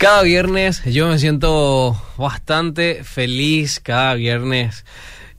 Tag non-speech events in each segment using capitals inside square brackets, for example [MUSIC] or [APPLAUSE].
Cada viernes yo me siento bastante feliz, cada viernes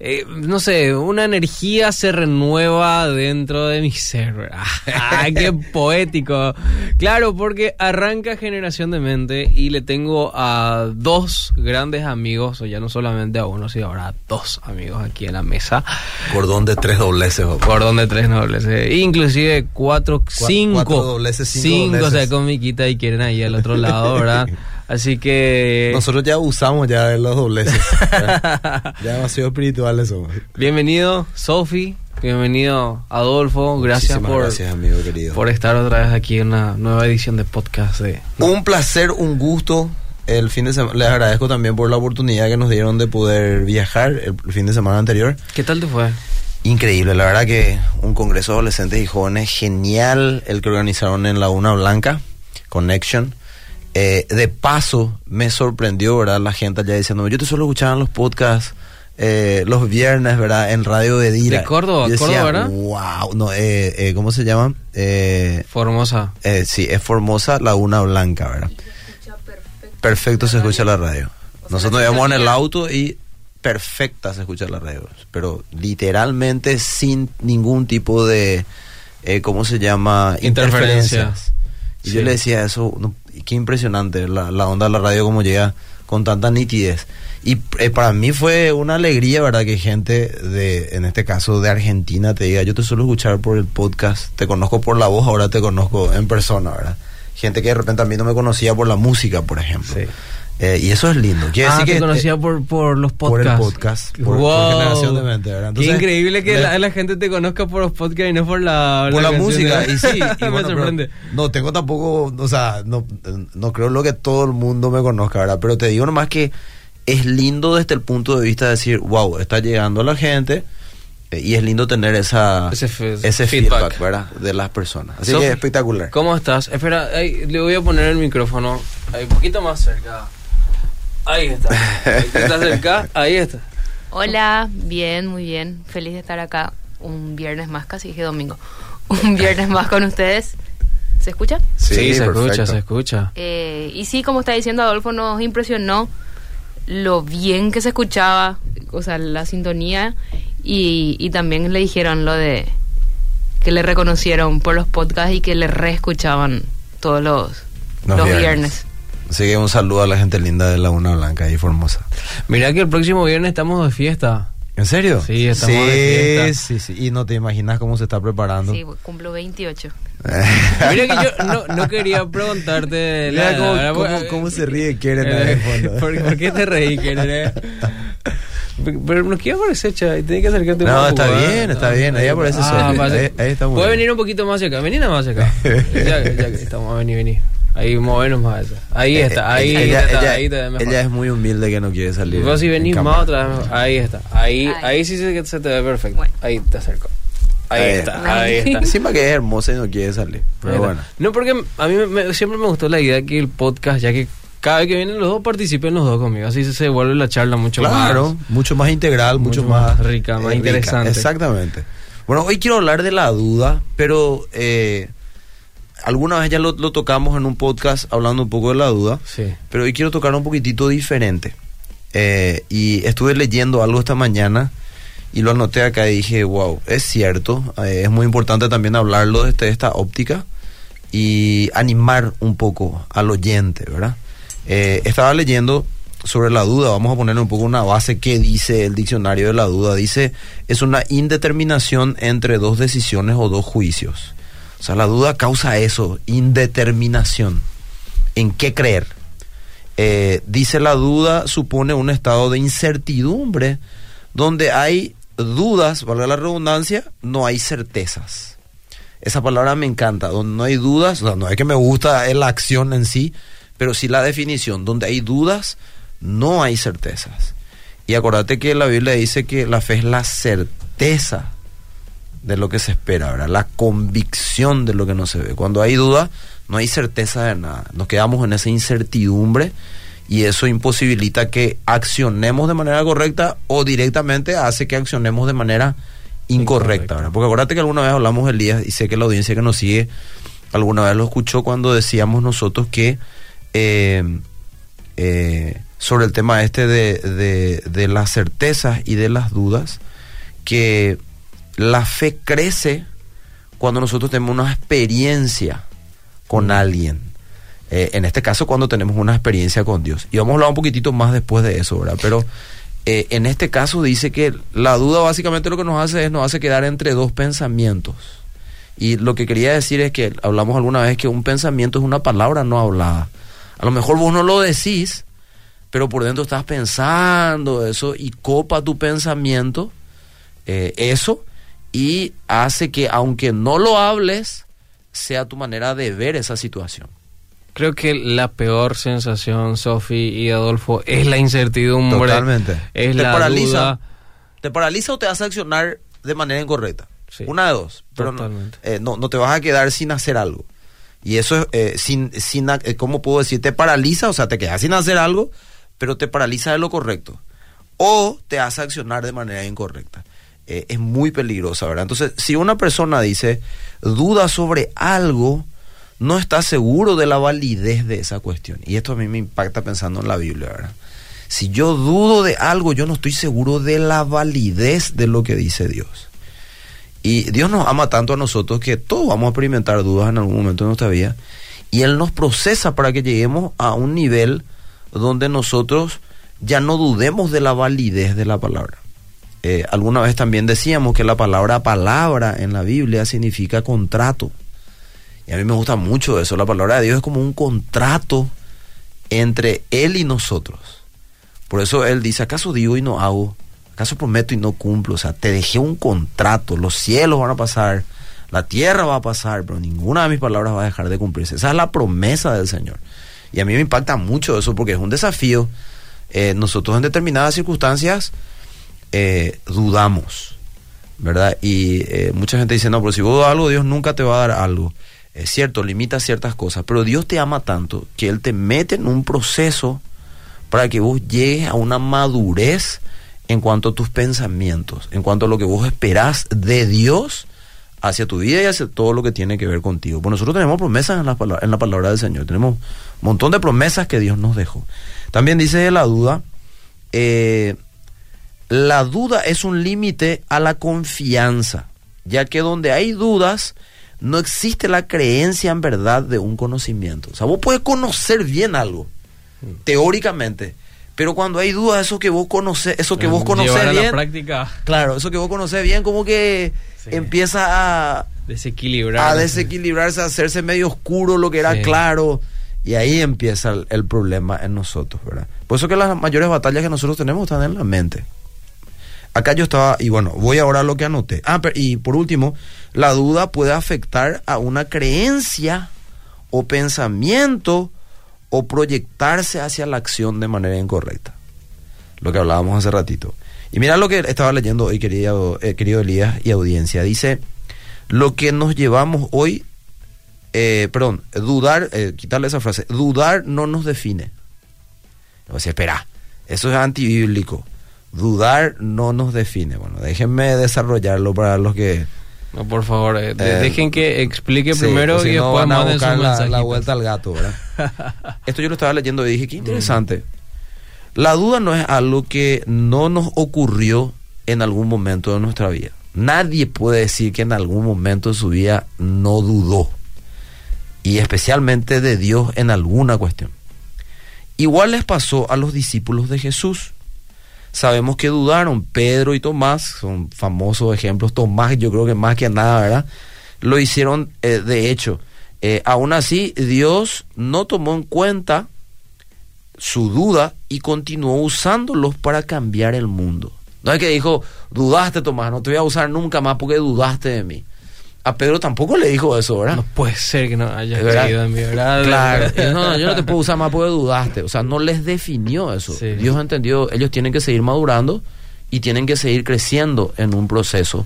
eh, no sé, una energía se renueva dentro de mi ser. [LAUGHS] ¡Ah, qué poético! Claro, porque arranca Generación de Mente y le tengo a dos grandes amigos, o ya no solamente a uno, sino ahora a dos amigos aquí en la mesa. Cordón de tres dobleces. Cordón de tres dobleces. Inclusive cuatro, cinco. Cuatro dobleces, cinco, cinco se comiquita y quieren ahí al otro lado, ¿verdad? [LAUGHS] Así que... Nosotros ya usamos ya de los dobleces. [LAUGHS] ya, demasiado espirituales somos. Bienvenido, Sofi. Bienvenido, Adolfo. Gracias por, gracias, amigo querido. por estar otra vez aquí en una nueva edición de podcast. De... Un placer, un gusto. El fin de semana, les agradezco también por la oportunidad que nos dieron de poder viajar el fin de semana anterior. ¿Qué tal te fue? Increíble, la verdad que un congreso de adolescentes y jóvenes genial el que organizaron en Laguna Blanca, Connection. Eh, de paso, me sorprendió, ¿verdad? La gente allá diciendo, yo te suelo escuchar en los podcasts eh, los viernes, ¿verdad? En Radio de Dira. De Córdoba, Córdoba, ¿verdad? Wow, no, eh, eh ¿cómo se llama? Formosa. sí, es Formosa Laguna Blanca, ¿verdad? Perfecto, se escucha la radio. Nosotros íbamos en el auto y perfecta se escucha la radio, pero literalmente sin ningún tipo de, ¿cómo se llama? Interferencias. Y yo le decía eso, qué impresionante la, onda de la radio como llega con tanta nitidez. Y eh, para mí fue una alegría, ¿verdad? Que gente de, en este caso de Argentina, te diga, yo te suelo escuchar por el podcast, te conozco por la voz, ahora te conozco en persona, ¿verdad? Gente que de repente a mí no me conocía por la música, por ejemplo. Sí. Eh, y eso es lindo. Quiere ah, decir que conocía por, por los podcasts. Por el podcast. Por, generación de mente, ¿verdad? Qué increíble que la, gente te conozca por los podcasts y no por la, por la, música. Y sí, [LAUGHS] me sorprende. no tengo tampoco, o sea, no, no creo lo que todo el mundo me conozca, ¿verdad? Pero te digo nomás que es lindo desde el punto de vista de decir, wow, está llegando la gente eh, y es lindo tener esa ese, feedback, ¿verdad? de las personas. Así que es espectacular. ¿Cómo estás? Espera, le voy a poner el micrófono un poquito más cerca. Ahí está. ¿Estás cerca? Ahí está. Hola, bien, muy bien. Feliz de estar acá un viernes más, casi dije domingo. [LAUGHS] Un viernes más con ustedes. ¿Se escucha? Sí, se escucha, se escucha. Eh, y sí, como está diciendo Adolfo, nos impresionó lo bien que se escuchaba, o sea, la sintonía. Y, y también le dijeron lo de que le reconocieron por los podcasts y que le reescuchaban todos los, los, viernes. Así que un saludo a la gente linda de Laguna Blanca y Formosa. Mira que el próximo viernes estamos de fiesta. ¿En serio? Sí, estamos de fiesta. Sí, sí, y no te imaginas cómo se está preparando. Sí, cumplo 28. [LAUGHS] Mira que yo no, quería preguntarte. Mira cómo, se ríe Keren en el fondo. [LAUGHS] ¿Por, qué te reí, Keren? Eh? Pero no quiero parecer y tiene que acercarte no, un poco. No, está bien, está bien, ahí aparece ah, ahí, ahí, está muy Puede venir un poquito más acá, vení nada más acá. [LAUGHS] ya, ya que estamos, vení, vení. Ahí movernos más. Ahí eh, está, ahí, ella, está, ella, ahí te mejor. Ella es muy humilde que no quiere salir. Vos si venís más otra vez, ahí está. Ahí, ahí, sí se, se te ve perfecto. Ahí te acerco. Ahí, está, ahí está. [LAUGHS] Encima que es hermosa y no quiere salir. Pero bueno. No, porque a mí me, siempre me gustó la idea que el podcast, ya que cada vez que vienen los dos, participen los dos conmigo. Así se, vuelve la charla mucho más. Claro, mucho más integral, mucho, más, rica, más interesante. Exactamente. Bueno, hoy quiero hablar de la duda, pero eh, alguna vez ya lo, tocamos en un podcast hablando un poco de la duda, sí. pero hoy quiero tocar un poquitito diferente. Eh, y estuve leyendo algo esta mañana y lo anoté acá y dije, wow, es cierto, eh, es muy importante también hablarlo desde esta óptica y animar un poco al oyente, ¿verdad? Eh, estaba leyendo sobre la duda, vamos a poner un poco una base que dice el diccionario de la duda. Dice, es una indeterminación entre dos decisiones o dos juicios. O sea, la duda causa eso, indeterminación. ¿En qué creer? Eh, dice la duda supone un estado de incertidumbre donde hay dudas, valga la redundancia, no hay certezas. Esa palabra me encanta, donde no hay dudas, no es que me gusta la acción en sí, pero sí la definición, donde hay dudas, no hay certezas. Y acuérdate que la Biblia dice que la fe es la certeza de lo que se espera, ¿verdad? La convicción de lo que no se ve. Cuando hay duda, no hay certeza de nada. Nos quedamos en esa incertidumbre y eso imposibilita que accionemos de manera correcta o directamente hace que accionemos de manera incorrecta, ¿verdad? Porque acuérdate que alguna vez hablamos, Elías, y sé que la audiencia que nos sigue alguna vez lo escuchó cuando decíamos nosotros que eh, eh, sobre el tema este de, de, de las certezas y de las dudas, que la fe crece cuando nosotros tenemos una experiencia con alguien. Eh, en este caso, cuando tenemos una experiencia con Dios. Y vamos a hablar un poquitito más después de eso, ¿verdad? Pero eh, en este caso dice que la duda básicamente lo que nos hace es nos hace quedar entre dos pensamientos. Y lo que quería decir es que hablamos alguna vez que un pensamiento es una palabra no hablada. A lo mejor vos no lo decís, pero por dentro estás pensando eso y copa tu pensamiento eh, eso y hace que aunque no lo hables, sea tu manera de ver esa situación. Creo que la peor sensación, Sofi y Adolfo, es la incertidumbre. Totalmente. Es te la paraliza. duda. Te paraliza o te hace accionar de manera incorrecta. Sí, Una de dos. Pero no, totalmente. eh, no, no te vas a quedar sin hacer algo. Y eso es, eh, sin, sin, eh, ¿cómo puedo decir? Te paraliza, o sea, te quedas sin hacer algo, pero te paraliza de lo correcto. O te hace accionar de manera incorrecta. Eh, es muy peligrosa, ¿verdad? Entonces, si una persona dice, duda sobre algo, no está seguro de la validez de esa cuestión. Y esto a mí me impacta pensando en la Biblia, ¿verdad? Si yo dudo de algo, yo no estoy seguro de la validez de lo que dice Dios. Y Dios nos ama tanto a nosotros que todos vamos a experimentar dudas en algún momento de nuestra vida. Y Él nos procesa para que lleguemos a un nivel donde nosotros ya no dudemos de la validez de la palabra. Eh, alguna vez también decíamos que la palabra palabra en la Biblia significa contrato. Y a mí me gusta mucho eso. La palabra de Dios es como un contrato entre Él y nosotros. Por eso Él dice, ¿acaso digo y no hago? ¿Acaso prometo y no cumplo? O sea, te dejé un contrato. Los cielos van a pasar, la tierra va a pasar, pero ninguna de mis palabras va a dejar de cumplirse. Esa es la promesa del Señor. Y a mí me impacta mucho eso porque es un desafío. Eh, nosotros en determinadas circunstancias eh, dudamos, ¿verdad? Y eh, mucha gente dice, no, pero si vos dudas algo, Dios nunca te va a dar algo. Es cierto, limita ciertas cosas, pero Dios te ama tanto que Él te mete en un proceso para que vos llegues a una madurez en cuanto a tus pensamientos, en cuanto a lo que vos esperás de Dios hacia tu vida y hacia todo lo que tiene que ver contigo. Pues nosotros tenemos promesas en la, palabra, en la palabra del Señor, tenemos un montón de promesas que Dios nos dejó. También dice de la duda, eh, la duda es un límite a la confianza, ya que donde hay dudas no existe la creencia en verdad de un conocimiento. O sea, vos puedes conocer bien algo, teóricamente, pero cuando hay dudas, eso que vos conoces, eso que vos Llevar a conoces la bien, práctica claro, eso que vos conoces bien, como que Sí. empieza a, desequilibrar. a desequilibrarse, a hacerse medio oscuro lo que era Sí. claro. Y ahí empieza el, el problema en nosotros, ¿verdad? Por eso que las mayores batallas que nosotros tenemos están en la mente. Acá yo estaba, y bueno, voy ahora a lo que anoté. Ah, pero- y por último, la duda puede afectar a una creencia o pensamiento o proyectarse hacia la acción de manera incorrecta. Lo que hablábamos hace ratito. Y mira lo que estaba leyendo hoy, querido, eh, querido Elías y audiencia. Dice, lo que nos llevamos hoy, eh, perdón, dudar, eh, quitarle esa frase, dudar no nos define. O sea, espera, eso es antibíblico. Dudar no nos define. Bueno, déjenme desarrollarlo para los que... No, por favor, eh, Eh, dejen que explique Sí, primero si y no después van a buscar la, la vuelta al gato, ¿verdad? [LAUGHS] Esto yo lo estaba leyendo y dije, qué interesante. La duda no es algo que no nos ocurrió en algún momento de nuestra vida. Nadie puede decir que en algún momento de su vida no dudó. Y especialmente de Dios en alguna cuestión. Igual les pasó a los discípulos de Jesús. Sabemos que dudaron. Pedro y Tomás son famosos ejemplos. Tomás, yo creo que más que nada, ¿verdad? Lo hicieron eh, de hecho. Eh, aún así, Dios no tomó en cuenta su duda y continuó usándolos para cambiar el mundo. No es que dijo, dudaste Tomás, no te voy a usar nunca más porque dudaste de mí. A Pedro tampoco le dijo eso, ¿verdad? No puede ser que no haya creído en mi verdad. Claro, no, [LAUGHS] no, yo no te puedo usar más porque dudaste. O sea, no les definió eso. Sí. Dios entendió, ellos tienen que seguir madurando y tienen que seguir creciendo en un proceso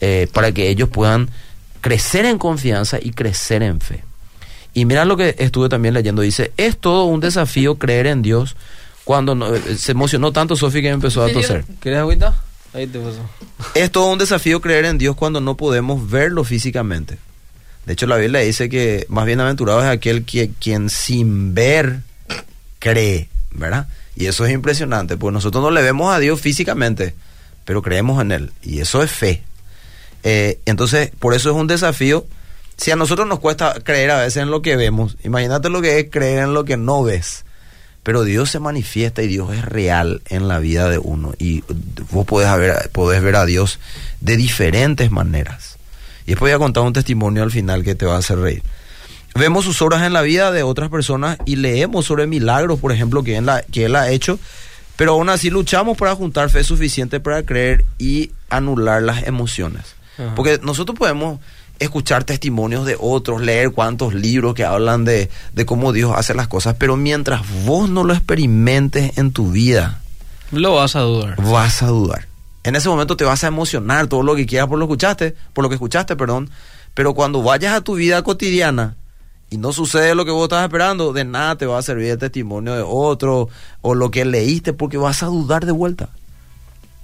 eh, para que ellos puedan crecer en confianza y crecer en fe. Y mira lo que estuve también leyendo. Dice, es todo un desafío creer en Dios cuando no- eh, se emocionó tanto Sofi que empezó a toser. ¿Quieres agüita? Ahí te paso. Es todo un desafío creer en Dios cuando no podemos verlo físicamente. De hecho, la Biblia dice que más bienaventurado es aquel que, quien sin ver cree. ¿verdad? Y eso es impresionante, porque nosotros no le vemos a Dios físicamente, pero creemos en Él, y eso es fe. Eh, entonces, por eso es un desafío. Si a nosotros nos cuesta creer a veces en lo que vemos, imagínate lo que es creer en lo que no ves. Pero Dios se manifiesta y Dios es real en la vida de uno. Y vos podés ver, podés ver a Dios de diferentes maneras. Y después voy a contar un testimonio al final que te va a hacer reír. Vemos sus obras en la vida de otras personas y leemos sobre milagros, por ejemplo, que él, que él ha hecho. Pero aún así luchamos para juntar fe suficiente para creer y anular las emociones. Ajá. Porque nosotros podemos escuchar testimonios de otros, leer cuantos libros que hablan de, de, cómo Dios hace las cosas, pero mientras vos no lo experimentes en tu vida, lo vas a dudar. Vas a dudar. En ese momento te vas a emocionar todo lo que quieras por lo que escuchaste, por lo que escuchaste, perdón, pero cuando vayas a tu vida cotidiana y no sucede lo que vos estás esperando, de nada te va a servir el testimonio de otro o lo que leíste porque vas a dudar de vuelta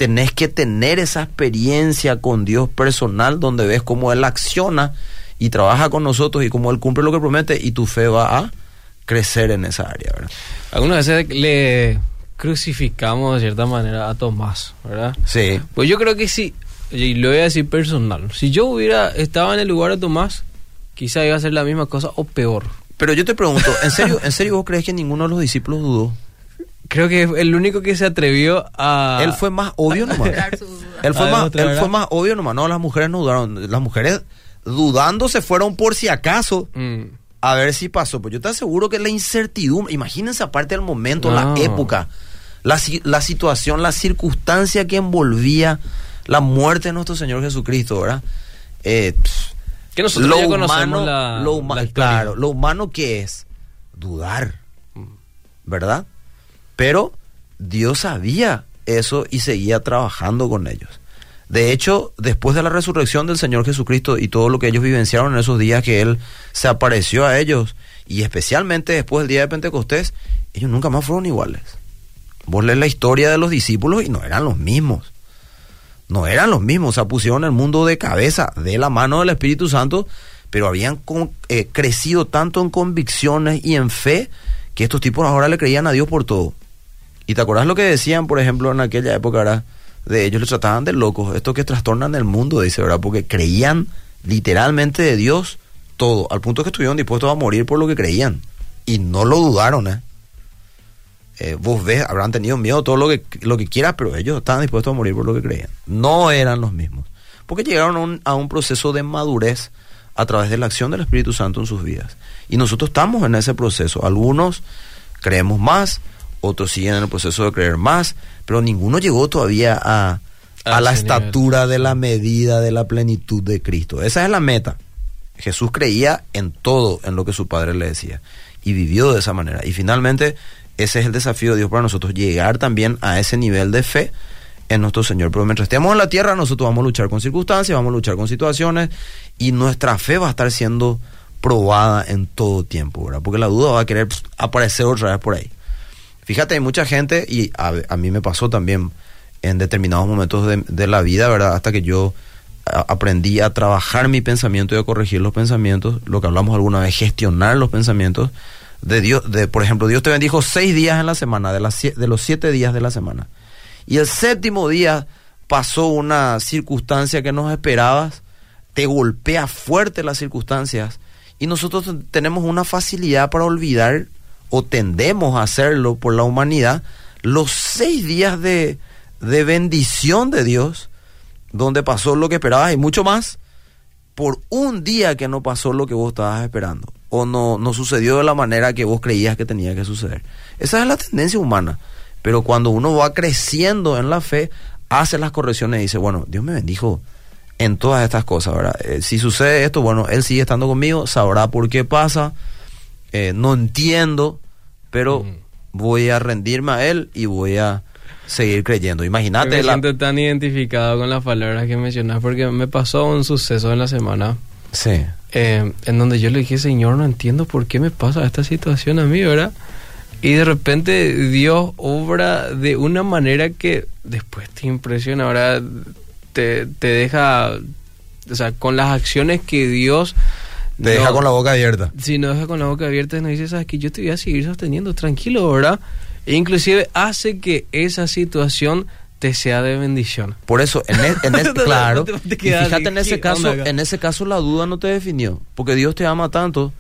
tenés que tener esa experiencia con Dios personal donde ves cómo Él acciona y trabaja con nosotros y cómo Él cumple lo que promete y tu fe va a crecer en esa área, ¿verdad? Algunas veces le crucificamos de cierta manera a Tomás, ¿verdad? Sí. Pues yo creo que sí, y lo voy a decir personal, si yo hubiera estado en el lugar de Tomás, quizá iba a hacer la misma cosa o peor. Pero yo te pregunto, ¿en serio, ¿en serio vos crees que ninguno de los discípulos dudó? Creo que el único que se atrevió a... Él fue más obvio nomás. [LAUGHS] él, fue más, él fue más obvio nomás. No, las mujeres no dudaron. Las mujeres dudando se fueron por si acaso mm. a ver si pasó. Pues yo te aseguro que la incertidumbre, imagínense aparte del momento, no. la época, la, la situación, la circunstancia que envolvía la muerte de nuestro Señor Jesucristo, ¿verdad? Eh, que nosotros lo ya humano, conocemos la, lo huma la claro, lo humano que es dudar, ¿verdad? Pero Dios sabía eso y seguía trabajando con ellos. De hecho, después de la resurrección del Señor Jesucristo y todo lo que ellos vivenciaron en esos días que Él se apareció a ellos, y especialmente después del día de Pentecostés, ellos nunca más fueron iguales. Vos lees la historia de los discípulos y no eran los mismos. No eran los mismos, se pusieron el mundo de cabeza, de la mano del Espíritu Santo, pero habían eh, crecido tanto en convicciones y en fe que estos tipos ahora le creían a Dios por todo. ¿Y te acuerdas lo que decían, por ejemplo, en aquella época, ¿verdad? De ellos los trataban de locos, estos que trastornan el mundo, dice, ¿verdad? Porque creían literalmente de Dios todo, al punto que estuvieron dispuestos a morir por lo que creían. Y no lo dudaron, ¿eh? eh vos ves, habrán tenido miedo, todo lo que, lo que quieras, pero ellos estaban dispuestos a morir por lo que creían. No eran los mismos. Porque llegaron a un, a un proceso de madurez a través de la acción del Espíritu Santo en sus vidas. Y nosotros estamos en ese proceso. Algunos creemos más, otros siguen en el proceso de creer más, pero ninguno llegó todavía a, a, a la estatura de la medida de la plenitud de Cristo. Esa es la meta. Jesús creía en todo, en lo que su padre le decía, y vivió de esa manera. Y finalmente, ese es el desafío de Dios para nosotros, llegar también a ese nivel de fe en nuestro Señor. Pero mientras estemos en la tierra, nosotros vamos a luchar con circunstancias, vamos a luchar con situaciones, y nuestra fe va a estar siendo probada en todo tiempo, ¿verdad? Porque la duda va a querer aparecer otra vez por ahí. Fíjate, hay mucha gente, y a, mí me pasó también en determinados momentos de, la vida, ¿verdad? Hasta que yo aprendí a trabajar mi pensamiento y a corregir los pensamientos, lo que hablamos alguna vez, gestionar los pensamientos de Dios. De, por ejemplo, Dios te bendijo seis días en la semana, de, las, de los siete días de la semana. Y el séptimo día pasó una circunstancia que no esperabas, te golpea fuerte las circunstancias, y nosotros tenemos una facilidad para olvidar o tendemos a hacerlo por la humanidad, los seis días de, de bendición de Dios, donde pasó lo que esperabas y mucho más, por un día que no pasó lo que vos estabas esperando, o no, no sucedió de la manera que vos creías que tenía que suceder. Esa es la tendencia humana, pero cuando uno va creciendo en la fe, hace las correcciones y dice, bueno, Dios me bendijo en todas estas cosas, ¿verdad? Eh, si sucede esto, bueno, Él sigue estando conmigo, sabrá por qué pasa, eh, no entiendo, pero mm. voy a rendirme a Él y voy a seguir creyendo. Imagínate. Me siento tan identificado con las palabras que mencionas porque me pasó un suceso en la semana. Sí. Eh, en donde yo le dije, Señor, no entiendo por qué me pasa esta situación a mí, ¿verdad? Y de repente Dios obra de una manera que después te impresiona, ¿verdad? Te, te deja, o sea, con las acciones que Dios... Te no, deja con la boca abierta. Si no deja con la boca abierta, nos dice, sabes que yo te voy a seguir sosteniendo, tranquilo, ¿verdad? E inclusive hace que esa situación te sea de bendición. Por eso, en, e- en ese, [LAUGHS] No te- claro, no te y quedas fíjate en ese ¿qué caso, en ese caso la duda no te definió, porque Dios te ama tanto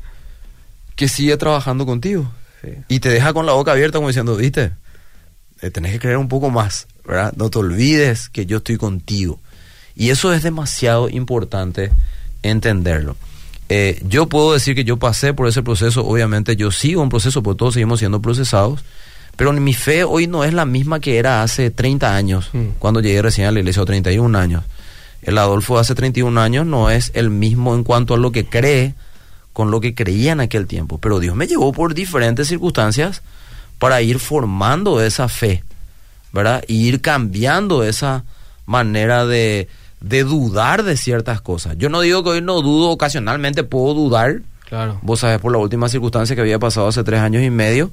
que sigue trabajando contigo Sí. y te deja con la boca abierta como diciendo, viste, Eh, tenés que creer un poco más, ¿verdad? No te olvides que yo estoy contigo. Y eso es demasiado importante entenderlo. Eh, yo puedo decir que yo pasé por ese proceso, obviamente yo sigo un proceso, porque todos seguimos siendo procesados, pero mi fe hoy no es la misma que era hace 30 años, Mm. cuando llegué recién a la iglesia, o 31 años. El Adolfo de hace 31 años no es el mismo en cuanto a lo que cree con lo que creía en aquel tiempo, pero Dios me llevó por diferentes circunstancias para ir formando esa fe, ¿verdad? Y ir cambiando esa manera de, de dudar de ciertas cosas. Yo no digo que hoy no dudo, ocasionalmente puedo dudar, Claro. vos sabés por la última circunstancia que había pasado hace tres años y medio,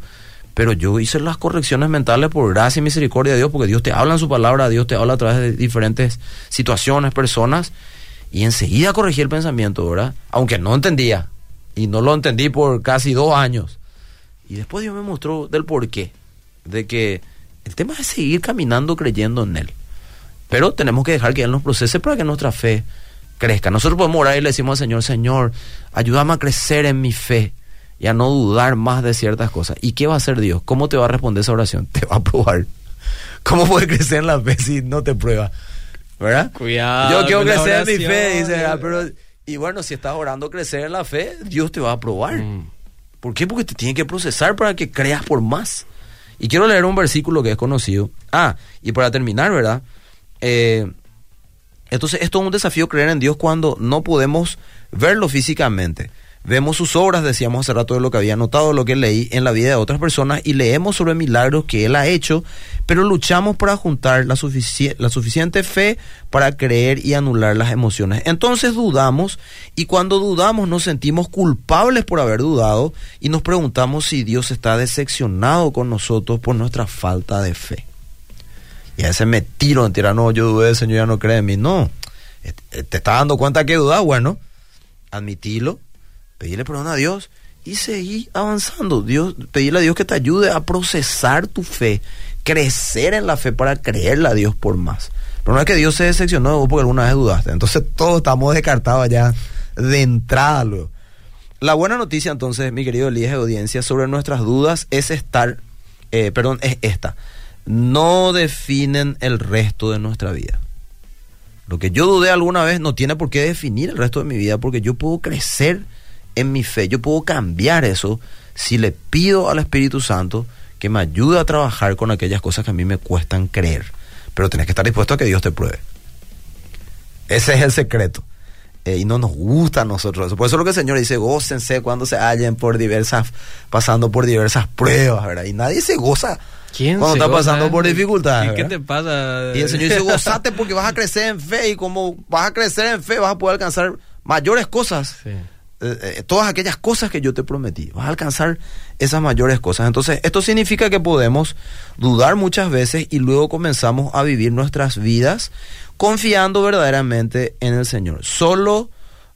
pero yo hice las correcciones mentales por gracia y misericordia de Dios, porque Dios te habla en su palabra, Dios te habla a través de diferentes situaciones, personas, y enseguida corregí el pensamiento, ¿verdad? Aunque no entendía, y no lo entendí por casi dos años. Y después Dios me mostró del porqué, de que el tema es seguir caminando creyendo en Él. Pero tenemos que dejar que Él nos procese para que nuestra fe crezca. Nosotros podemos orar y le decimos al Señor, Señor, ayúdame a crecer en mi fe y a no dudar más de ciertas cosas. ¿Y qué va a hacer Dios? ¿Cómo te va a responder esa oración? [LAUGHS] Te va a probar. ¿Cómo puedes crecer en la fe si no te prueba? ¿Verdad? Cuidado Yo quiero crecer en mi fe, oración. dice, ah, pero... Y bueno, si estás orando crecer en la fe, Dios te va a probar. Mm. ¿Por qué? Porque te tiene que procesar para que creas por más. Y quiero leer un versículo que es conocido. Ah, y para terminar, ¿verdad? Eh, entonces, esto es un desafío creer en Dios cuando no podemos verlo físicamente. Vemos sus obras, decíamos hace rato de lo que había notado, lo que leí en la vida de otras personas y leemos sobre milagros que Él ha hecho, pero luchamos para juntar la suficiente fe para creer y anular las emociones. Entonces dudamos y cuando dudamos nos sentimos culpables por haber dudado y nos preguntamos si Dios está decepcionado con nosotros por nuestra falta de fe. Y a veces me tiro en tierra, no, yo dudé, Señor ya no cree en mí. No, Eh, te está dando cuenta que dudas, bueno, admitilo, pedirle perdón a Dios y seguir avanzando. Dios, pedirle a Dios que te ayude a procesar tu fe, crecer en la fe para creerle a Dios por más. Pero no es que Dios se decepcionó de vos porque alguna vez dudaste. Entonces todos estamos descartados ya de entrada luego. La buena noticia entonces, mi querido Elías de audiencia, sobre nuestras dudas es estar, eh, perdón, es esta. No definen el resto de nuestra vida. Lo que yo dudé alguna vez no tiene por qué definir el resto de mi vida porque yo puedo crecer en mi fe, yo puedo cambiar eso si le pido al Espíritu Santo que me ayude a trabajar con aquellas cosas que a mí me cuestan creer. Pero tenés que estar dispuesto a que Dios te pruebe. Ese es el secreto. Eh, y no nos gusta a nosotros eso. Por eso es lo que el Señor dice, gócense cuando se hallen por diversas, pasando por diversas pruebas, ¿verdad? Y nadie se goza ¿Quién cuando está pasando por dificultades. ¿Y qué te pasa? Y el Señor dice, gozate porque vas a crecer en fe y como vas a crecer en fe vas a poder alcanzar mayores cosas. Sí. Eh, eh, todas aquellas cosas que yo te prometí. Vas a alcanzar esas mayores cosas. Entonces, esto significa que podemos dudar muchas veces y luego comenzamos a vivir nuestras vidas confiando verdaderamente en el Señor. Solo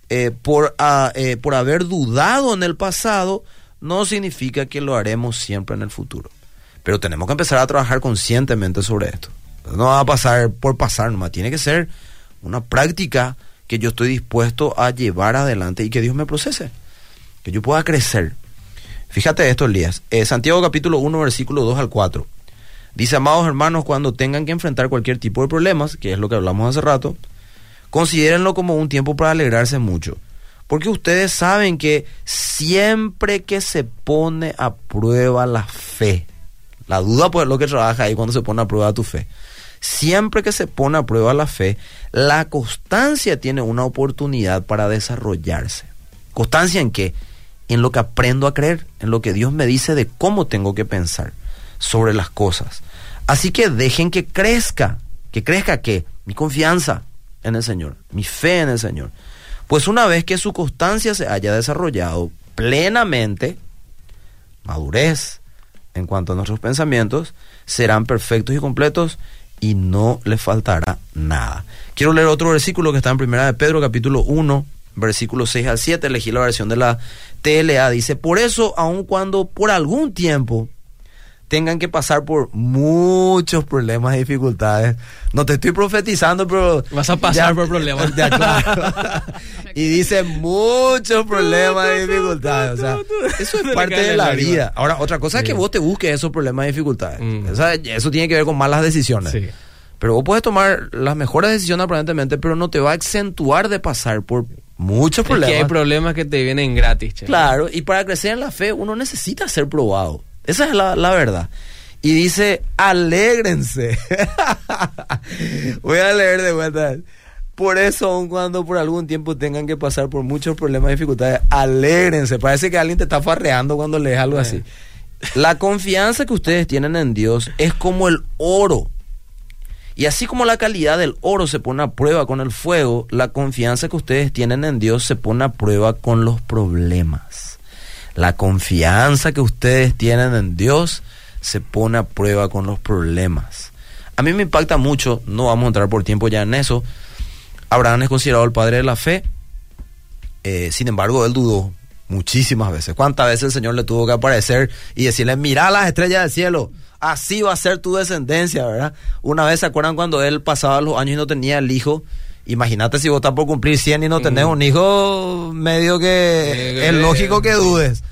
eh, por, ah, eh, por haber dudado en el pasado no significa que lo haremos siempre en el futuro. Pero tenemos que empezar a trabajar conscientemente sobre esto. No va a pasar por pasar nomás. Tiene que ser una práctica que yo estoy dispuesto a llevar adelante y que Dios me procese. Que yo pueda crecer. Fíjate esto, Elías. Eh, Santiago capítulo 1, versículo 2 al 4. Dice, amados hermanos, cuando tengan que enfrentar cualquier tipo de problemas, que es lo que hablamos hace rato, considérenlo como un tiempo para alegrarse mucho. Porque ustedes saben que siempre que se pone a prueba la fe, la duda pues es lo que trabaja ahí cuando se pone a prueba tu fe. Siempre que se pone a prueba la fe, la constancia tiene una oportunidad para desarrollarse. ¿Constancia en qué? En lo que aprendo a creer, en lo que Dios me dice de cómo tengo que pensar sobre las cosas. Así que dejen que crezca. ¿Que crezca qué? Mi confianza en el Señor, mi fe en el Señor. Pues una vez que su constancia se haya desarrollado plenamente, madurez en cuanto a nuestros pensamientos, serán perfectos y completos y no les faltará nada. Quiero leer otro versículo que está en Primera de Pedro, capítulo 1, versículo 6 al 7. Elegí la versión de la TLA. Dice, por eso, aun cuando por algún tiempo tengan que pasar por muchos problemas y dificultades. No te estoy profetizando, pero... Vas a pasar por problemas. [LAUGHS] Ya, claro. [LAUGHS] y dice muchos problemas y dificultades. O sea, eso es [LAUGHS] parte de la vida. Ahora, otra cosa es que vos te busques esos problemas y dificultades. Mm. O sea, eso tiene que ver con malas decisiones. Sí. Pero vos puedes tomar las mejores decisiones aparentemente, pero no te va a acentuar de pasar por muchos Es que problemas. hay problemas que te vienen gratis, che. Claro, y para crecer en la fe uno necesita ser probado. Esa es la, la verdad. Y dice, alégrense. [LAUGHS] Voy a leer de vuelta. Por eso, aun cuando por algún tiempo tengan que pasar por muchos problemas y dificultades, alégrense. Parece que alguien te está farreando cuando lees algo Eh. así. La confianza que ustedes tienen en Dios es como el oro. Y así como la calidad del oro se pone a prueba con el fuego, la confianza que ustedes tienen en Dios se pone a prueba con los problemas. La confianza que ustedes tienen en Dios se pone a prueba con los problemas. A mí me impacta mucho, no vamos a entrar por tiempo ya en eso. Abraham es considerado el padre de la fe. Eh, sin embargo, él dudó muchísimas veces. ¿Cuántas veces el Señor le tuvo que aparecer y decirle, mira las estrellas del cielo? Así va a ser tu descendencia, ¿verdad? Una vez, ¿se acuerdan cuando él pasaba los años y no tenía el hijo? Imagínate si vos estás por cumplir 100 y no tenés un hijo, medio que Eh, es lógico que dudes.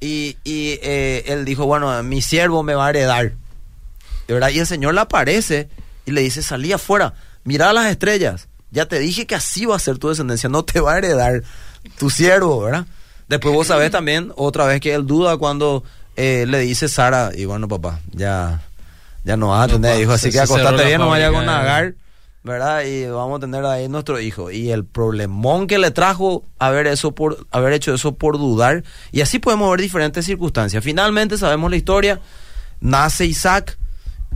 Y, y, eh, él dijo, bueno, mi siervo me va a heredar. ¿verdad? Y el Señor le aparece y le dice, salí afuera, mira las estrellas. Ya te dije que así va a ser tu descendencia, no te va a heredar tu siervo, ¿verdad? Después vos sabés también, otra vez que él duda cuando eh, le dice Sara, y bueno papá, ya, ya no vas a No, tener pa, hijo, así se- que acostate bien, no vaya fábrica, con eh. ¿Verdad? Y vamos a tener ahí nuestro hijo. Y el problemón que le trajo haber, eso por, haber hecho eso por dudar. Y así podemos ver diferentes circunstancias. Finalmente sabemos la historia. Nace Isaac.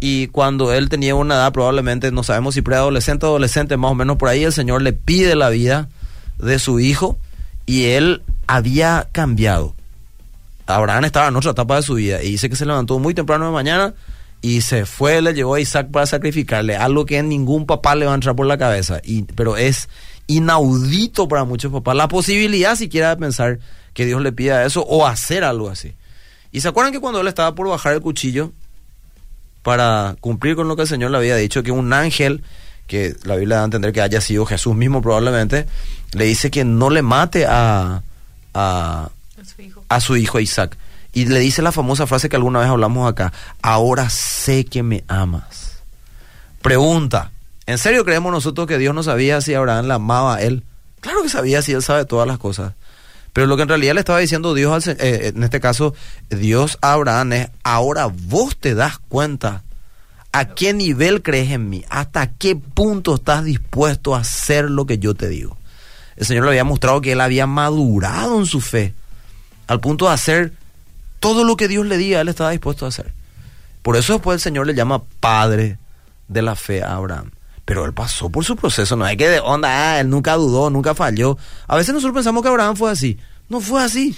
Y cuando él tenía una edad, probablemente no sabemos si preadolescente o adolescente, más o menos por ahí, el Señor le pide la vida de su hijo. Y él había cambiado. Abraham estaba en otra etapa de su vida. Y dice que se levantó muy temprano de mañana y se fue, le llevó a Isaac para sacrificarle, algo que ningún papá le va a entrar por la cabeza, y, pero es inaudito para muchos papás, la posibilidad siquiera de pensar que Dios le pida eso o hacer algo así. Y se acuerdan que cuando él estaba por bajar el cuchillo para cumplir con lo que el Señor le había dicho, que un ángel, que la Biblia da a entender que haya sido Jesús mismo probablemente, le dice que no le mate a, a, a su hijo Isaac. Y le dice la famosa frase que alguna vez hablamos acá, ahora sé que me amas. Pregunta, ¿en serio creemos nosotros que Dios no sabía si Abraham la amaba a él? Claro que sabía si él sabe todas las cosas. Pero lo que en realidad le estaba diciendo Dios, al se- eh, en este caso, Dios a Abraham es, ahora vos te das cuenta a qué nivel crees en mí, hasta qué punto estás dispuesto a hacer lo que yo te digo. El Señor le había mostrado que él había madurado en su fe, al punto de hacer todo lo que Dios le diga, él estaba dispuesto a hacer. Por eso después el Señor le llama padre de la fe a Abraham. Pero él pasó por su proceso, no hay que de onda, ah, él nunca dudó, nunca falló. A veces nosotros pensamos que Abraham fue así. No fue así.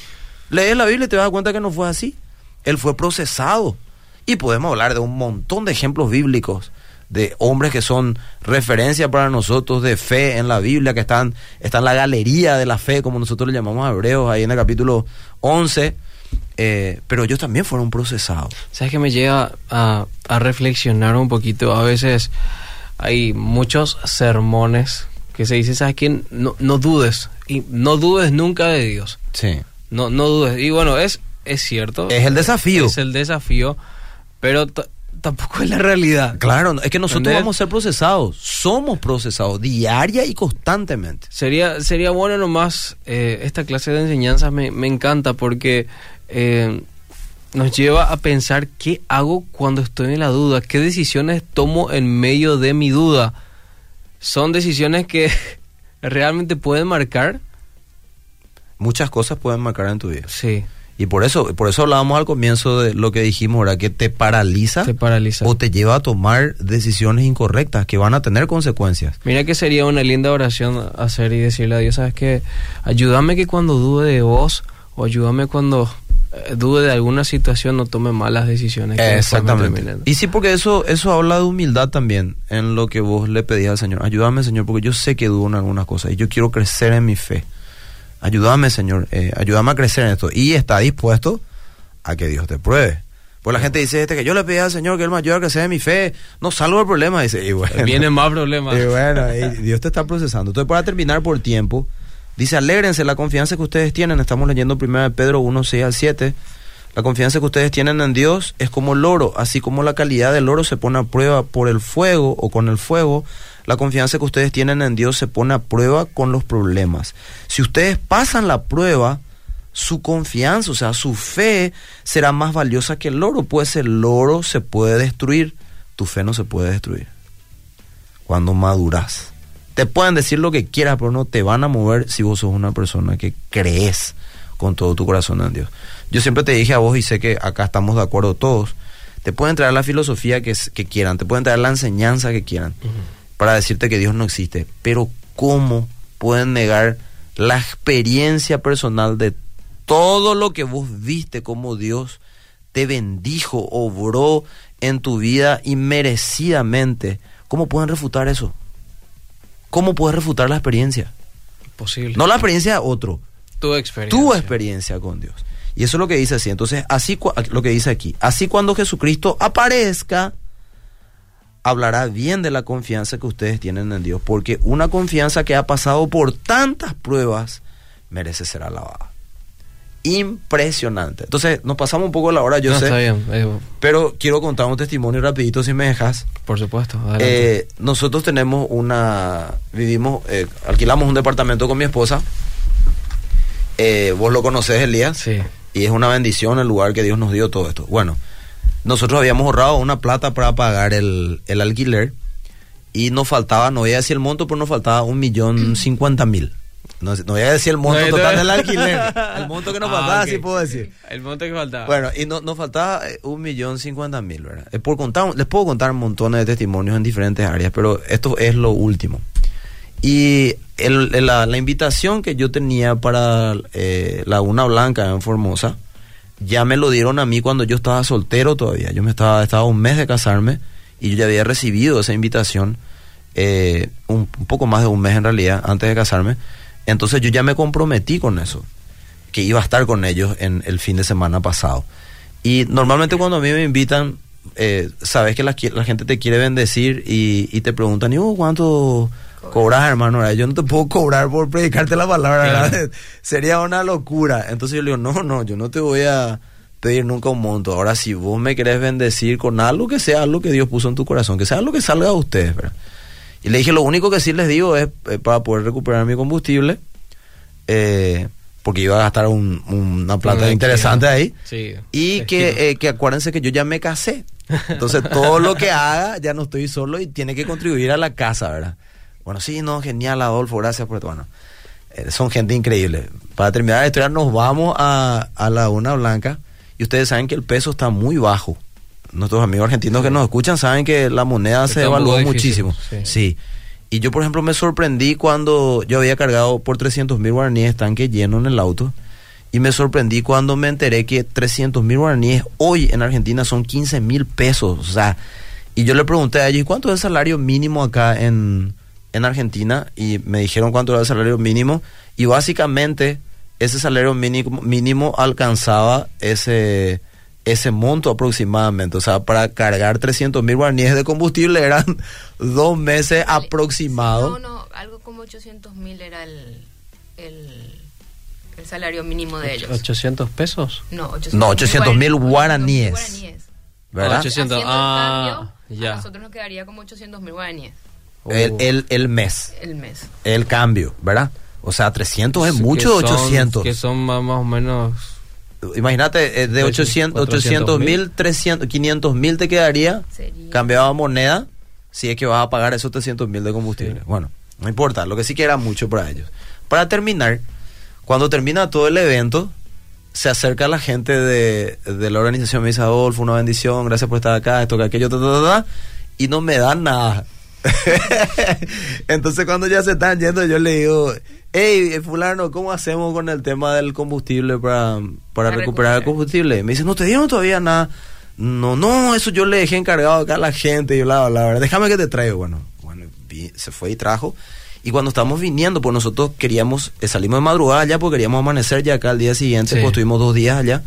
Lees la Biblia y te das cuenta que no fue así. Él fue procesado. Y podemos hablar de un montón de ejemplos bíblicos de hombres que son referencia para nosotros de fe en la Biblia, que están, están en la galería de la fe, como nosotros le llamamos a Hebreos, ahí en el capítulo 11. Eh, pero ellos también fueron procesados. ¿Sabes que me llega a, a reflexionar un poquito? A veces hay muchos sermones que se dice, ¿sabes qué? No, no dudes. Y no dudes nunca de Dios. Sí. No, no dudes. Y bueno, es, es cierto. Es el desafío. Es el desafío. Pero tampoco es la realidad. Claro, es que nosotros ¿Entendés? vamos a ser procesados, somos procesados diaria y constantemente. Sería, sería bueno nomás, eh, esta clase de enseñanzas me, me encanta porque eh, nos lleva a pensar qué hago cuando estoy en la duda, qué decisiones tomo en medio de mi duda. Son decisiones que [LAUGHS] realmente pueden marcar. Muchas cosas pueden marcar en tu vida. Sí, Y por eso, por eso hablábamos al comienzo de lo que dijimos, ¿verdad? Que te paraliza te paraliza. o te lleva a tomar decisiones incorrectas que van a tener consecuencias. Mira que sería una linda oración hacer y decirle a Dios, ¿sabes qué? Ayúdame que cuando dude de vos o ayúdame cuando eh, dude de alguna situación no tome malas decisiones. que Exactamente. terminen". Y sí, porque eso, eso habla de humildad también en lo que vos le pedís al Señor. Ayúdame, Señor, porque yo sé que dudo en algunas cosas y yo quiero crecer en mi fe. Ayúdame, Señor, eh, ayúdame a crecer en esto. Y está dispuesto a que Dios te pruebe. Pues la gente dice este que yo le pedí al Señor que Él me ayude a crecer en mi fe, no salgo del problema. Dice, y bueno, Vienen más problemas. y bueno, y Dios te está procesando. Entonces, para terminar por tiempo, dice, alégrense la confianza que ustedes tienen. Estamos leyendo 1 Pedro 1, 6 al 7. La confianza que ustedes tienen en Dios es como el oro, así como la calidad del oro se pone a prueba por el fuego o con el fuego, la confianza que ustedes tienen en Dios se pone a prueba con los problemas. Si ustedes pasan la prueba, su confianza, o sea, su fe será más valiosa que el oro, pues el oro se puede destruir, tu fe no se puede destruir. Cuando maduras. Te pueden decir lo que quieras, pero no te van a mover si vos sos una persona que crees con todo tu corazón en Dios. Yo siempre te dije a vos y sé que acá estamos de acuerdo todos, te pueden traer la filosofía que, quieran, te pueden traer la enseñanza que quieran para decirte que Dios no existe, pero ¿cómo pueden negar la experiencia personal de todo lo que vos viste como Dios te bendijo, obró en tu vida inmerecidamente? ¿Cómo pueden refutar eso? ¿Cómo puedes refutar la experiencia? Posible. No la experiencia de otro, tu experiencia. tu experiencia con Dios. Y eso es lo que dice así. Entonces, así lo que dice aquí, así cuando Jesucristo aparezca, hablará bien de la confianza que ustedes tienen en Dios, porque una confianza que ha pasado por tantas pruebas merece ser alabada. Impresionante. Entonces, nos pasamos un poco la hora, yo No, sé, está bien. eh, pero quiero contar un testimonio rapidito si me dejas. por supuesto. Eh, nosotros tenemos una, vivimos, eh, alquilamos un departamento con mi esposa. Eh, vos lo conocés, Elías. sí. Y es una bendición el lugar que Dios nos dio todo esto. Bueno, nosotros habíamos ahorrado una plata para pagar el, el alquiler y nos faltaba, no voy a decir el monto, pero nos faltaba un millón cincuenta mil. No, no voy a decir el monto No, total no. del alquiler. El monto que nos [LAUGHS] Ah, faltaba, sí puedo decir. El monto que faltaba. Bueno, y no, nos faltaba eh, un millón cincuenta mil, ¿verdad? Por contar, les puedo contar montones de testimonios en diferentes áreas, pero esto es lo último. Y el- el- la, la invitación que yo tenía para eh, Laguna Blanca en Formosa, ya me lo dieron a mí cuando yo estaba soltero todavía. Yo me estaba, estaba un mes de casarme y yo ya había recibido esa invitación, eh, un, poco más de un mes en realidad, antes de casarme. Entonces yo ya me comprometí con eso que iba a estar con ellos en el fin de semana pasado. Y normalmente cuando a mí me invitan, eh, sabes que la, gente te quiere bendecir y, te preguntan, ¿y vos cuánto cobras, hermano? ¿verdad? Yo no te puedo cobrar por predicarte la palabra, ¿verdad? [LAUGHS] Sería una locura. Entonces yo le digo, no, no, yo no te voy a pedir nunca un monto. Ahora, si vos me querés bendecir con algo que sea algo que Dios puso en tu corazón, que sea algo que salga de ustedes, ¿verdad? Y le dije, lo único que sí les digo es eh, para poder recuperar mi combustible, eh, porque iba a gastar un- una plata interesante ahí. Sí. Y que, eh, que acuérdense que yo ya me casé. Entonces todo lo que haga ya no estoy solo y tiene que contribuir a la casa, ¿verdad? Bueno, sí, no, genial, Adolfo, gracias por esto. Bueno, eh, son gente increíble. Para terminar la historia, nos vamos a, a Laguna Blanca y ustedes saben que el peso está muy bajo. Nuestros amigos argentinos que nos escuchan saben que la moneda se Está devaluó muchísimo. sí. sí. Y yo, por ejemplo, me sorprendí cuando yo había cargado por 300 mil guaraníes tanque lleno en el auto. Y me sorprendí cuando me enteré que 300 mil guaraníes hoy en Argentina son 15 mil pesos. O sea, y yo le pregunté a ellos, ¿y cuánto es el salario mínimo acá en, en Argentina? Y me dijeron cuánto era el salario mínimo. Y básicamente ese salario mínimo, mínimo alcanzaba ese, ese monto aproximadamente. O sea, para cargar 300 mil guaraníes de combustible eran [LAUGHS] dos meses aproximados. No, no, algo como 800 mil era el, el, el salario mínimo de ellos. 800 pesos. No, 800 No, 800.000 guaraníes. guaraníes. ¿Verdad? Ah, 800, Haciendo el ah, cambio, ya. A nosotros nos quedaría como 800 mil guaraníes Oh. el, el mes, el mes. el cambio, ¿verdad? O sea, 300 es mucho, son- 800. Que son más, más o menos. Imagínate, eh, de 800 800 mil, 300, 500 mil te quedaría, Sería- cambiaba a moneda, si es que vas a pagar esos 300 mil de combustible. Sí. Bueno, no importa, lo que sí que era mucho para ellos. Para terminar, cuando termina todo el evento, se acerca la gente de, de la organización, me dice, Adolfo, una bendición, gracias por estar acá, esto, que aquello, ta, ta, ta, ta", y no me dan nada. [LAUGHS] Entonces cuando ya se están yendo, yo le digo, hey, fulano, ¿cómo hacemos con el tema del combustible para, para Para recuperar el combustible? Y me dice, no te dieron todavía nada. No, no, eso yo le dejé encargado acá a la gente. Y yo, la, la verdad, déjame que te traigo. Bueno, bueno, vi- se fue y trajo. Y cuando estamos viniendo, pues nosotros queríamos, eh, salimos de madrugada ya, porque queríamos amanecer ya acá al día siguiente, Sí. pues estuvimos dos días allá.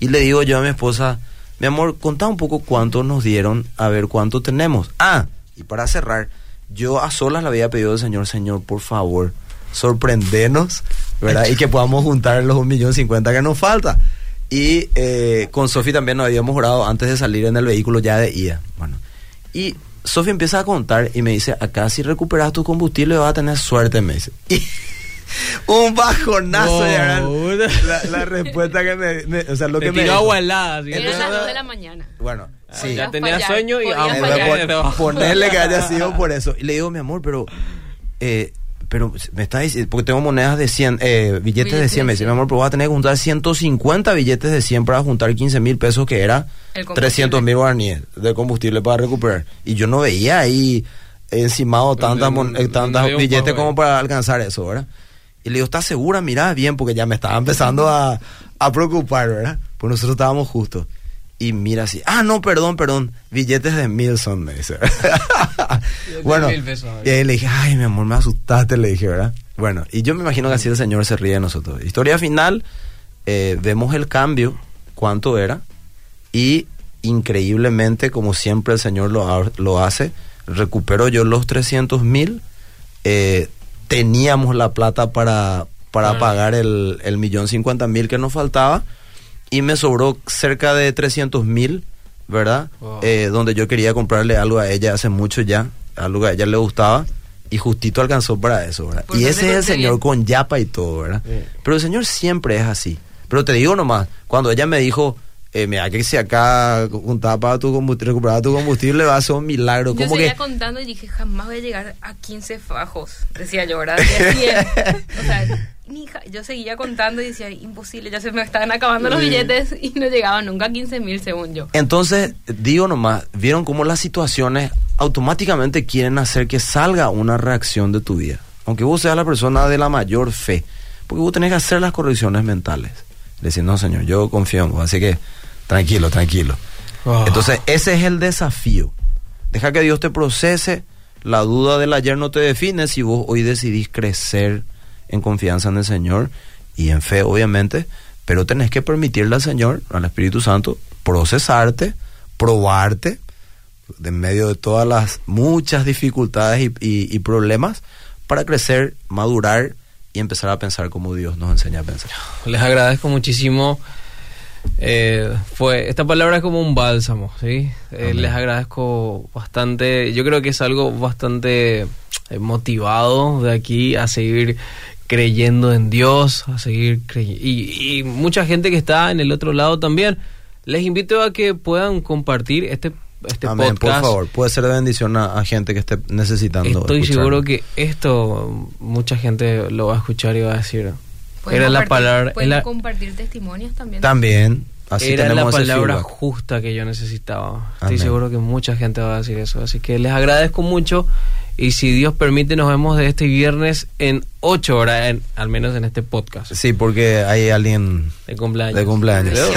Y le digo yo a mi esposa, mi amor, contá un poco cuánto nos dieron, a ver cuánto tenemos. Ah, y para cerrar, yo a solas le había pedido al Señor, Señor, por favor, sorprendenos, ¿verdad? Y que podamos juntar los un millón cincuenta que nos falta. Y eh, con Sofi también nos habíamos orado antes de salir en el vehículo ya de ida. Bueno, y Sofi empieza a contar y me dice, acá si recuperas tu combustible vas a tener suerte, me dice. [LAUGHS] Y un bajonazo la, la respuesta que me, me- o sea, lo Te que me dijo. agua helada. Era las Entonces- 2 de la mañana. Bueno, sí. Ya tenía fallar, sueño y vamos Eh, ponerle que haya sido [LAUGHS] por eso. Y le digo, mi amor, pero. eh, pero me está diciendo, porque tengo monedas de 100, eh, billetes de Billetes 100. Me dice, 100. mi amor, pero vas a tener que juntar 150 billetes de 100 para juntar 15 mil pesos, que era El combustible. 300 mil guaraníes de combustible para recuperar. Y yo no veía ahí encimado tantas eh, tantas billetes como ahí. para alcanzar eso, ¿verdad? Y le digo, ¿estás segura? Mirá bien, porque ya me estaba empezando a, a preocupar, ¿verdad? Pues nosotros estábamos justos. Y mira así, ah, no, perdón, perdón, billetes de mil son, me dice. bueno, mil pesos, y ahí le dije, ay, mi amor, me asustaste, le dije, ¿verdad? Bueno, y yo me imagino que así el Señor se ríe de nosotros. Historia final, eh, vemos el cambio, cuánto era, y increíblemente, como siempre el Señor lo, ha- lo hace, recupero yo los 300 mil, eh, teníamos la plata para, para Ah. pagar el, el millón cincuenta mil que nos faltaba, y me sobró cerca de 300 mil, ¿verdad? Wow. Eh, donde yo quería comprarle algo a ella hace mucho ya, algo que a ella le gustaba, y justito alcanzó para eso, ¿verdad? Por y ese es el Señor bien. con yapa y todo, ¿verdad? Sí. Pero el Señor siempre es así. Pero te digo nomás, cuando ella me dijo, eh, mira que si acá juntaba para tu combustible, recuperaba tu combustible, va a ser un milagro. Yo Como seguía que contando y dije, jamás voy a llegar a 15 fajos, decía yo, ¿verdad? De 100. [LAUGHS] o sea, hija, yo seguía contando y decía, imposible, ya se me estaban acabando los billetes y no llegaban nunca a 15 mil según yo. Entonces, digo nomás, vieron cómo las situaciones automáticamente quieren hacer que salga una reacción de tu vida. Aunque vos seas la persona de la mayor fe. Porque vos tenés que hacer las correcciones mentales. Decir, no, señor, yo confío en vos. Así que, tranquilo, tranquilo. Oh. Entonces, ese es el desafío. Deja que Dios te procese. La duda del ayer no te define si vos hoy decidís crecer en confianza en el Señor y en fe, obviamente. Pero tenés que permitirle al Señor, al Espíritu Santo, procesarte, probarte, de en medio de todas las muchas dificultades y, y- y problemas, para crecer, madurar y empezar a pensar como Dios nos enseña a pensar. Les agradezco muchísimo. Eh, fue esta palabra es como un bálsamo, ¿sí? Eh, les agradezco bastante. Yo creo que es algo bastante eh, motivado de aquí a seguir creyendo en Dios, a seguir creyendo. Y, y mucha gente que está en el otro lado también. Les invito a que puedan compartir este, este Amén, podcast. por favor, puede ser de bendición a, a gente que esté necesitando. Estoy escucharlo. seguro que esto mucha gente lo va a escuchar y va a decir. Pueden Era la compartir- palabra. Pueden compartir testimonios también. También, así era la palabra justa que yo necesitaba. Estoy seguro que mucha gente va a decir eso. Así que les agradezco mucho. Y si Dios permite, nos vemos de este viernes en 8 horas, en- al menos en este podcast Sí, porque hay alguien de cumpleaños. de cumpleaños. [LAUGHS]